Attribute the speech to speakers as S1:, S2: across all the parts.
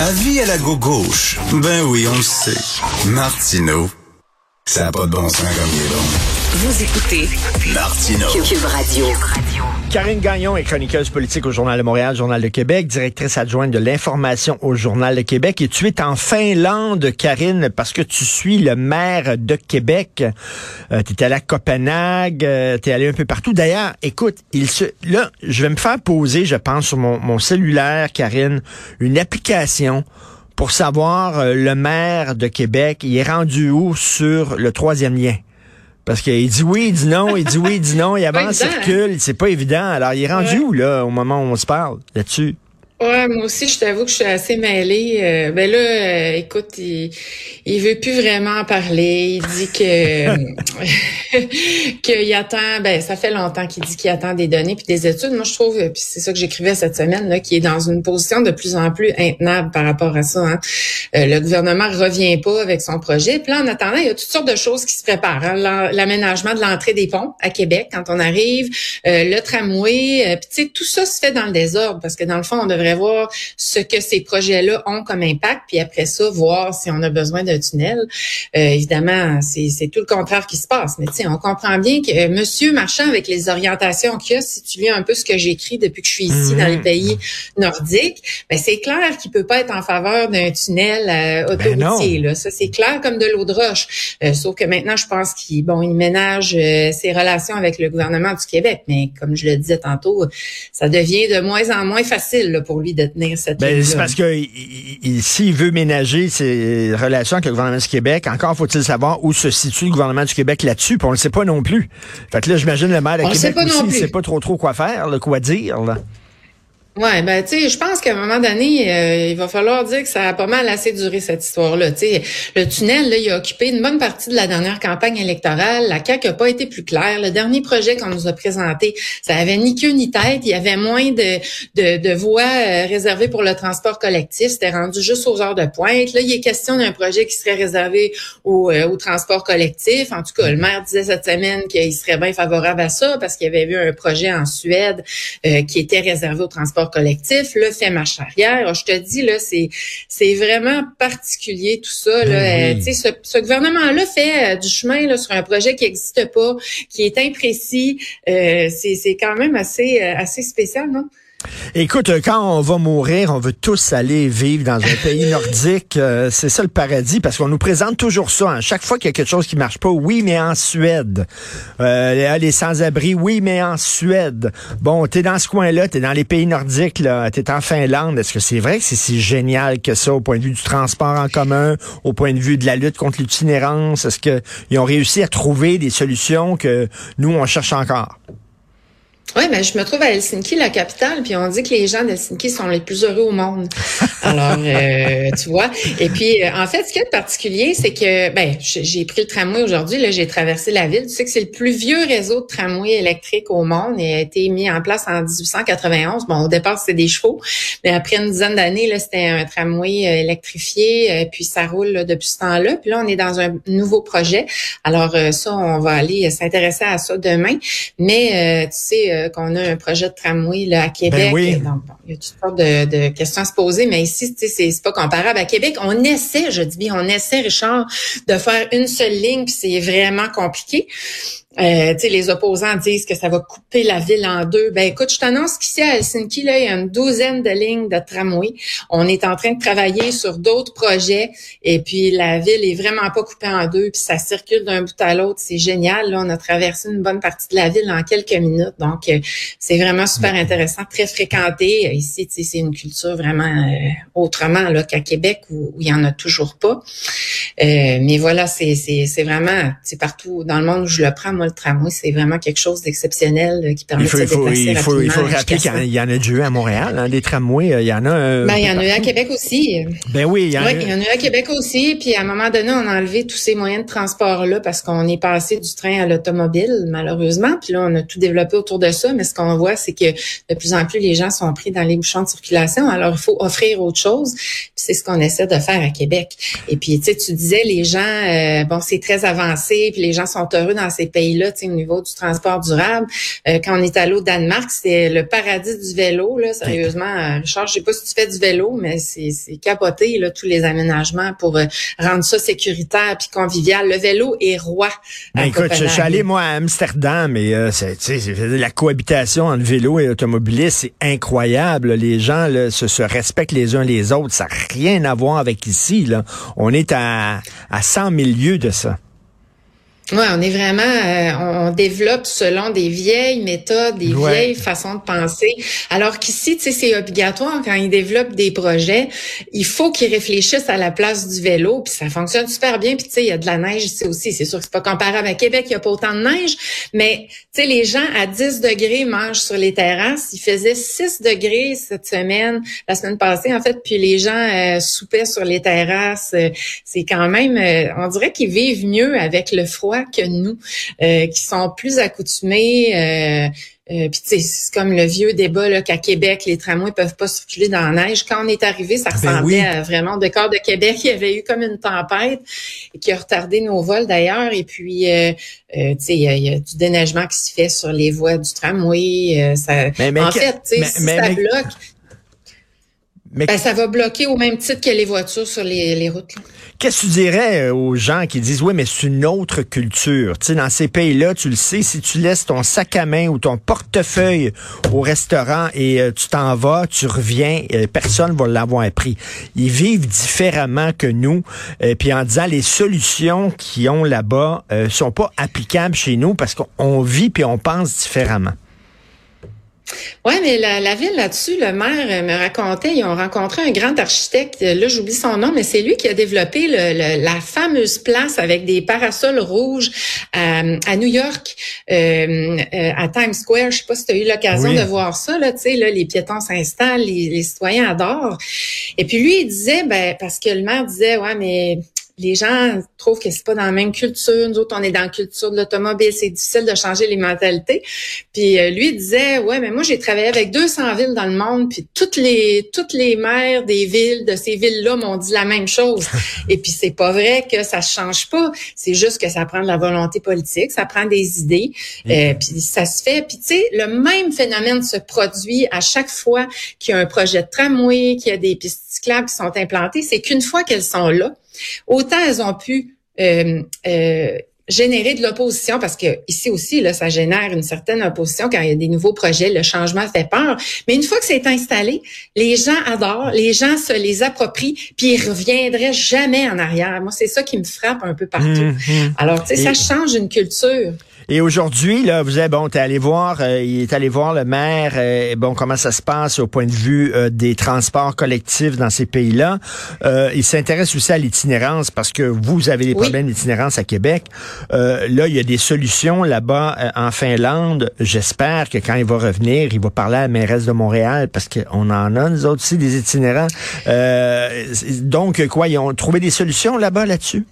S1: Avis à la gauche. Ben oui, on le sait. Martineau, ça n'a pas de bon sens comme il est bon.
S2: Vous écoutez
S1: Martineau.
S2: Cube Radio.
S3: Karine Gagnon est chroniqueuse politique au Journal de Montréal, Journal de Québec, directrice adjointe de l'information au Journal de Québec. Et tu es en Finlande, Karine, parce que tu suis le maire de Québec. Euh, tu es allé à Copenhague, euh, tu es allé un peu partout. D'ailleurs, écoute, il se, là, je vais me faire poser, je pense, sur mon, mon cellulaire, Karine, une application pour savoir euh, le maire de Québec, il est rendu où sur le troisième lien? Parce qu'il dit oui, il dit non, il dit oui, il dit non, il avance, circule, c'est pas évident. Alors, il est rendu
S4: Ouais.
S3: où, là, au moment où on se parle, là-dessus?
S4: Ouais, moi aussi, je t'avoue que je suis assez mêlée. Euh, ben là, euh, écoute, il, il veut plus vraiment en parler. Il dit que qu'il attend. Ben, ça fait longtemps qu'il dit qu'il attend des données puis des études. Moi, je trouve, euh, puis c'est ça que j'écrivais cette semaine, là, qu'il est dans une position de plus en plus intenable par rapport à ça. hein. Euh, le gouvernement revient pas avec son projet. Puis là, en attendant, il y a toutes sortes de choses qui se préparent. hein. L'aménagement de l'entrée des ponts à Québec quand on arrive, euh, le tramway, euh, puis tu sais, tout ça se fait dans le désordre parce que dans le fond, on devrait voir ce que ces projets-là ont comme impact, puis après ça, voir si on a besoin d'un tunnel. Euh, évidemment, c'est tout le contraire qui se passe. Mais on comprend bien que euh, Monsieur Marchand, avec les orientations qu'il a, si tu lis un peu ce que j'écris depuis que je suis ici dans les pays nordiques, ben c'est clair qu'il peut pas être en faveur d'un tunnel euh,
S3: Ben
S4: autoroutier. là. Ça, c'est clair comme de l'eau de roche. Euh, sauf que maintenant, je pense qu'il bon, il ménage euh, ses relations avec le gouvernement du Québec. Mais comme je le disais tantôt, ça devient de moins en moins facile là, pour lui de tenir cette
S3: Ben, c'est parce que il- il- s'il veut ménager ses relations avec le gouvernement du Québec, encore faut-il savoir où se situe le gouvernement du Québec là-dessus, puis on le sait pas non plus. Fait que là, j'imagine le maire de
S4: On
S3: Québec
S4: sait pas non
S3: aussi, il sait pas trop trop quoi faire, là, quoi dire, là.
S4: Ouais, ben tu sais, je pense qu'à un moment donné, euh, il va falloir dire que ça a pas mal assez duré cette histoire-là. Tu sais, le tunnel, là, il a occupé une bonne partie de la dernière campagne électorale. La CAQ a pas été plus claire. Le dernier projet qu'on nous a présenté, ça avait ni queue ni tête. Il y avait moins de de, de voies euh, réservées pour le transport collectif. C'était rendu juste aux heures de pointe. Là, il est question d'un projet qui serait réservé au, euh, au transport collectif. En tout cas, le maire disait cette semaine qu'il serait bien favorable à ça parce qu'il avait vu un projet en Suède euh, qui était réservé au transport collectif, là, fait marche arrière. Alors, je te dis, là, c'est, c'est vraiment particulier tout ça. Là.
S3: Ben oui.
S4: Euh, tu sais, ce, ce gouvernement-là fait euh, du chemin là, sur un projet qui n'existe pas, qui est imprécis. Euh, c'est, c'est quand même assez, euh, assez spécial, non?
S3: Écoute, euh, quand on va mourir, on veut tous aller vivre dans un pays nordique. euh, c'est ça le paradis, parce qu'on nous présente toujours ça. hein. Chaque fois qu'il y a quelque chose qui marche pas, oui, mais en Suède. Euh, les- les sans-abri, oui, mais en Suède. Bon, t'es dans ce coin-là, t'es dans les pays nordiques, là, t'es en Finlande. Est-ce que c'est vrai que c'est si génial que ça au point de vue du transport en commun, au point de vue de la lutte contre l'itinérance? Est-ce qu'ils ont réussi à trouver des solutions que nous, on cherche encore?
S4: Oui, mais je me trouve à Helsinki, la capitale, puis on dit que les gens d'Helsinki sont les plus heureux au monde. Alors, euh, tu vois. Et puis, euh, en fait, ce qui est particulier, c'est que, ben, j'ai pris le tramway aujourd'hui. Là, j'ai traversé la ville. Tu sais que c'est le plus vieux réseau de tramway électrique au monde et a été mis en place en 1891. Bon, au départ, c'était des chevaux, mais après une dizaine d'années, là, c'était un tramway euh, électrifié. euh, puis ça roule là, depuis ce temps-là. Puis là, on est dans un nouveau projet. Alors, ça, on va aller s'intéresser à ça demain. Mais euh, tu sais euh, qu'on a un projet de tramway là, à Québec.
S3: Ben oui.
S4: Donc, bon, il y a toutes sortes de, de questions à se poser, mais ici, tu sais, c'est c'est pas comparable à Québec. On essaie, je dis bien, on essaie, Richard, de faire une seule ligne, puis c'est vraiment compliqué. Euh, tu sais, les opposants disent que ça va couper la ville en deux. Ben écoute, je t'annonce qu'ici à Helsinki, là, il y a une douzaine de lignes de tramway. On est en train de travailler sur d'autres projets et puis la ville est vraiment pas coupée en deux, puis ça circule d'un bout à l'autre. C'est génial. Là, on a traversé une bonne partie de la ville en quelques minutes. Donc, euh, c'est vraiment super intéressant, très fréquenté. Euh, Ici, tu sais, c'est une culture vraiment euh, autrement là qu'à Québec où, où il y en a toujours pas. Euh, mais voilà, c'est c'est c'est vraiment, c'est partout dans le monde où je le prends, moi le tramway, c'est vraiment quelque chose d'exceptionnel euh, qui permet
S3: Il faut,
S4: de se déplacer
S3: il faut, il faut rappeler qu'il y en a- eu à Montréal, hein, des tramways, euh, il y en a. euh,
S4: Ben, il y en a eu à. Québec aussi.
S3: Ben oui, il y en
S4: Oui,
S3: a.
S4: il y en a eu à Québec aussi. Puis à un moment donné, on a enlevé tous ces moyens de transport-là parce qu'on est passé du train à l'automobile, malheureusement. Puis là, on a tout développé autour de ça. Mais ce qu'on voit, c'est que de plus en plus, les gens sont pris dans les bouchons de circulation. Alors, il faut offrir autre chose. Puis c'est ce qu'on essaie de faire à Québec. Et puis, tu sais, tu disais, les gens, euh, bon, c'est très avancé, puis les gens sont heureux dans ces pays pays-là, au niveau du transport durable. Euh, quand on est allé au Danemark, c'était le paradis du vélo. Là, sérieusement, euh, Richard, je sais pas si tu fais du vélo, mais c'est capoté là, tous les aménagements pour euh, rendre ça sécuritaire puis convivial. Le vélo est roi.
S3: Ben, écoute, je suis allé moi à Amsterdam et euh, c'est, la cohabitation entre vélo et automobiliste, c'est incroyable. Les gens là, se, se respectent les uns les autres. Ça n'a rien à voir avec ici. Là. On est à, à 100 000 lieues de ça.
S4: Ouais, on est vraiment, euh, on, développe selon des vieilles méthodes, des vieilles façons de penser. Alors qu'ici, tu sais, c'est obligatoire quand ils développent des projets, il faut qu'ils réfléchissent à la place du vélo, puis ça fonctionne super bien. Puis tu sais, il y a de la neige ici aussi. C'est sûr que c'est pas comparable à Québec, il y a pas autant de neige, mais tu sais, les gens à 10 degrés mangent sur les terrasses. Il faisait 6 degrés cette semaine, la semaine passée en fait, puis les gens euh, soupaient sur les terrasses. Euh, c'est quand même, on dirait qu'ils vivent mieux avec le froid que nous, euh, qui sont plus accoutumés. Euh, euh, puis c'est comme le vieux débat là qu'à Québec les tramways peuvent pas circuler dans la neige. Quand on est arrivé, ça ben ressemblait à vraiment au décor de Québec. Il y avait eu comme une tempête qui a retardé nos vols d'ailleurs. Et puis, euh, tu sais, il y, a du déneigement qui se fait sur les voies du tramway. ça, en fait, tu sais, si ça bloque. Ben, ça va bloquer au même titre que les voitures sur les, les routes.
S3: Qu'est-ce que tu dirais euh, aux gens qui disent oui, mais c'est une autre culture? Tu sais, dans ces pays-là, tu le sais, si tu laisses ton sac à main ou ton portefeuille au restaurant et euh, tu t'en vas, tu reviens, euh, personne va l'avoir appris. Ils vivent différemment que nous. puis en disant les solutions qu'ils ont là-bas sont pas applicables chez nous parce qu'on vit puis on pense différemment.
S4: Oui, mais la, ville là-dessus, le maire euh, me racontait, ils ont rencontré un grand architecte, là j'oublie son nom, mais c'est lui qui a développé la fameuse place avec des parasols rouges euh, à, New York, euh, à Times Square. Je sais pas si tu as eu l'occasion de voir ça, là, tu sais, là, les piétons s'installent, les, les, citoyens adorent. Et puis lui, il disait, ben, parce que le maire disait, ouais, mais les gens trouvent que c'est pas dans la même culture. Nous autres, on est dans la culture de l'automobile. C'est difficile de changer les mentalités. Puis euh, lui disait, ouais, mais moi j'ai travaillé avec 200 villes dans le monde, puis toutes les toutes les maires des villes de ces villes-là m'ont dit la même chose. Et puis c'est pas vrai que ça change pas. C'est juste que ça prend de la volonté politique, ça prend des idées, euh, puis ça se fait. Puis tu sais, le même phénomène se produit à chaque fois qu'il y a un projet de tramway, qu'il y a des pistes cyclables qui sont implantées. C'est qu'une fois qu'elles sont là, Autant elles ont pu euh, euh, générer de l'opposition parce que ici aussi là ça génère une certaine opposition quand il y a des nouveaux projets le changement fait peur. Mais une fois que c'est installé les gens adorent les gens se les approprient puis ils reviendraient jamais en arrière. Moi c'est ça qui me frappe un peu partout. Mmh, mmh. alors tu sais ça change une culture
S3: et aujourd'hui, là, vous êtes bon, t'es allé voir, euh, il est allé voir le maire, euh, bon, comment ça se passe au point de vue euh, des transports collectifs dans ces pays-là. il s'intéresse aussi à l'itinérance parce que vous avez des problèmes d'itinérance à Québec. là, il y a des solutions là-bas en Finlande. J'espère que quand il va revenir, il va parler à la mairesse de Montréal parce qu'on en a, nous autres aussi, des itinérants. donc, quoi, ils ont trouvé des solutions là-bas là-dessus?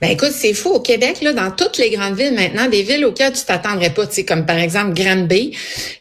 S4: Ben écoute, c'est fou. Au Québec, là, dans toutes les grandes villes maintenant, des villes auxquelles tu t'attendrais pas, comme par exemple Granby,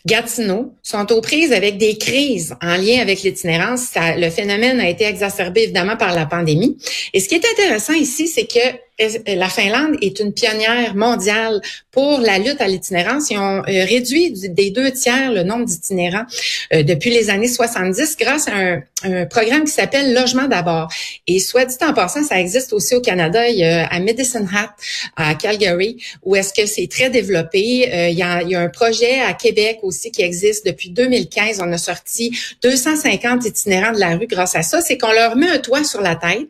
S4: Gatineau, sont aux prises avec des crises en lien avec l'itinérance. Le phénomène a été exacerbé évidemment par la pandémie. Et ce qui est intéressant ici, c'est que la Finlande est une pionnière mondiale pour la lutte à l'itinérance. Ils ont euh, réduit des deux tiers le nombre d'itinérants euh, depuis les années 70 grâce à un, programme qui s'appelle Logement d'abord. Et soit dit en passant, ça existe aussi au Canada. Il y a à Medicine Hat, à Calgary, où est-ce que c'est très développé. Euh, il, y a, il y a un projet à Québec aussi qui existe depuis 2015. On a sorti 250 itinérants de la rue grâce à ça. C'est qu'on leur met un toit sur la tête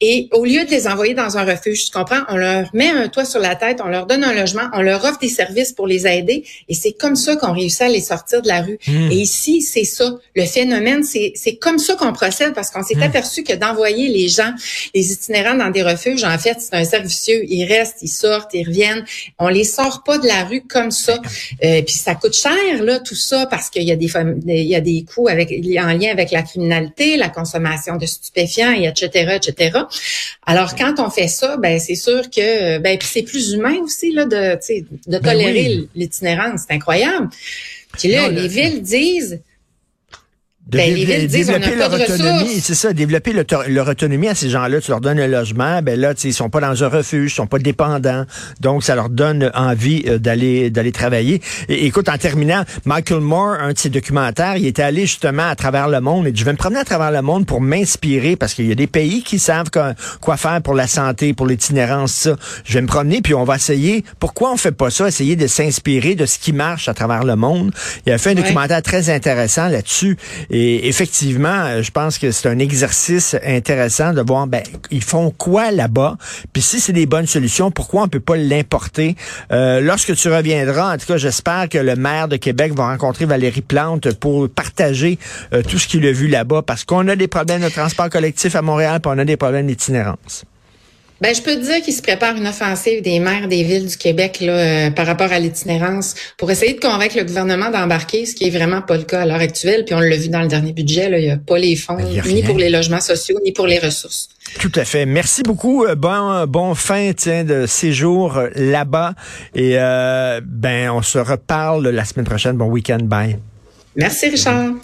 S4: et au lieu de les envoyer dans un refuge, tu comprends, on leur met un toit sur la tête, on leur donne un logement, on leur offre des services pour les aider. Et c'est comme ça qu'on réussit à les sortir de la rue. Hmm. Et ici, c'est ça. Le phénomène, c'est, c'est comme ça qu'on procède parce qu'on s'est hmm. aperçu que d'envoyer les gens, les itinérants dans des refuges, en fait, c'est un servicieux. Ils restent, ils sortent, ils reviennent. On les sort pas de la rue comme ça. Euh, puis ça coûte cher, là, tout ça, parce qu'il y a des, il y a des coûts avec, en lien avec la criminalité, la consommation de stupéfiants, et etc., etc. Alors quand on fait ça, ben c'est sûr que ben c'est plus humain aussi là de de ben tolérer l'itinérance, c'est incroyable. Puis là, les villes disent
S3: de
S4: Ben, les villes disent, on n'a
S3: développer
S4: pas
S3: leur
S4: de
S3: autonomie, c'est ça, développer le- leur autonomie à ces gens-là. Tu leur donnes un logement, ben là, ils sont pas dans un refuge, ils sont pas dépendants, donc ça leur donne envie euh, d'aller d'aller travailler. Et écoute, en terminant, Michael Moore, un de ses documentaires, il était allé justement à travers le monde. Et dit, je vais me promener à travers le monde pour m'inspirer parce qu'il y a des pays qui savent quoi, quoi faire pour la santé, pour l'itinérance, ça. Je vais me promener puis on va essayer. Pourquoi on fait pas ça? Essayer de s'inspirer de ce qui marche à travers le monde. Il a fait un
S4: Ouais.
S3: documentaire très intéressant là-dessus. Et effectivement, euh, je pense que c'est un exercice intéressant de voir, ben, ils font quoi là-bas? Puis si c'est des bonnes solutions, pourquoi on peut pas l'importer? Euh, lorsque tu reviendras, en tout cas, j'espère que le maire de Québec va rencontrer Valérie Plante pour partager euh, tout ce qu'il a vu là-bas, parce qu'on a des problèmes de transport collectif à Montréal, puis on a des problèmes d'itinérance.
S4: Ben, je peux te dire qu'il se prépare une offensive des maires des villes du Québec là, euh, par rapport à l'itinérance pour essayer de convaincre le gouvernement d'embarquer, ce qui est vraiment pas le cas à l'heure actuelle. Puis on l'a vu dans le dernier budget, là, il n'y a pas les fonds, ni pour les logements sociaux, ni pour les ressources.
S3: Tout à fait. Merci beaucoup. Euh, Bon, bon fin tiens, de séjour euh, là-bas. Et euh, ben, on se reparle la semaine prochaine. Bon week-end. Bye.
S4: Merci, Richard.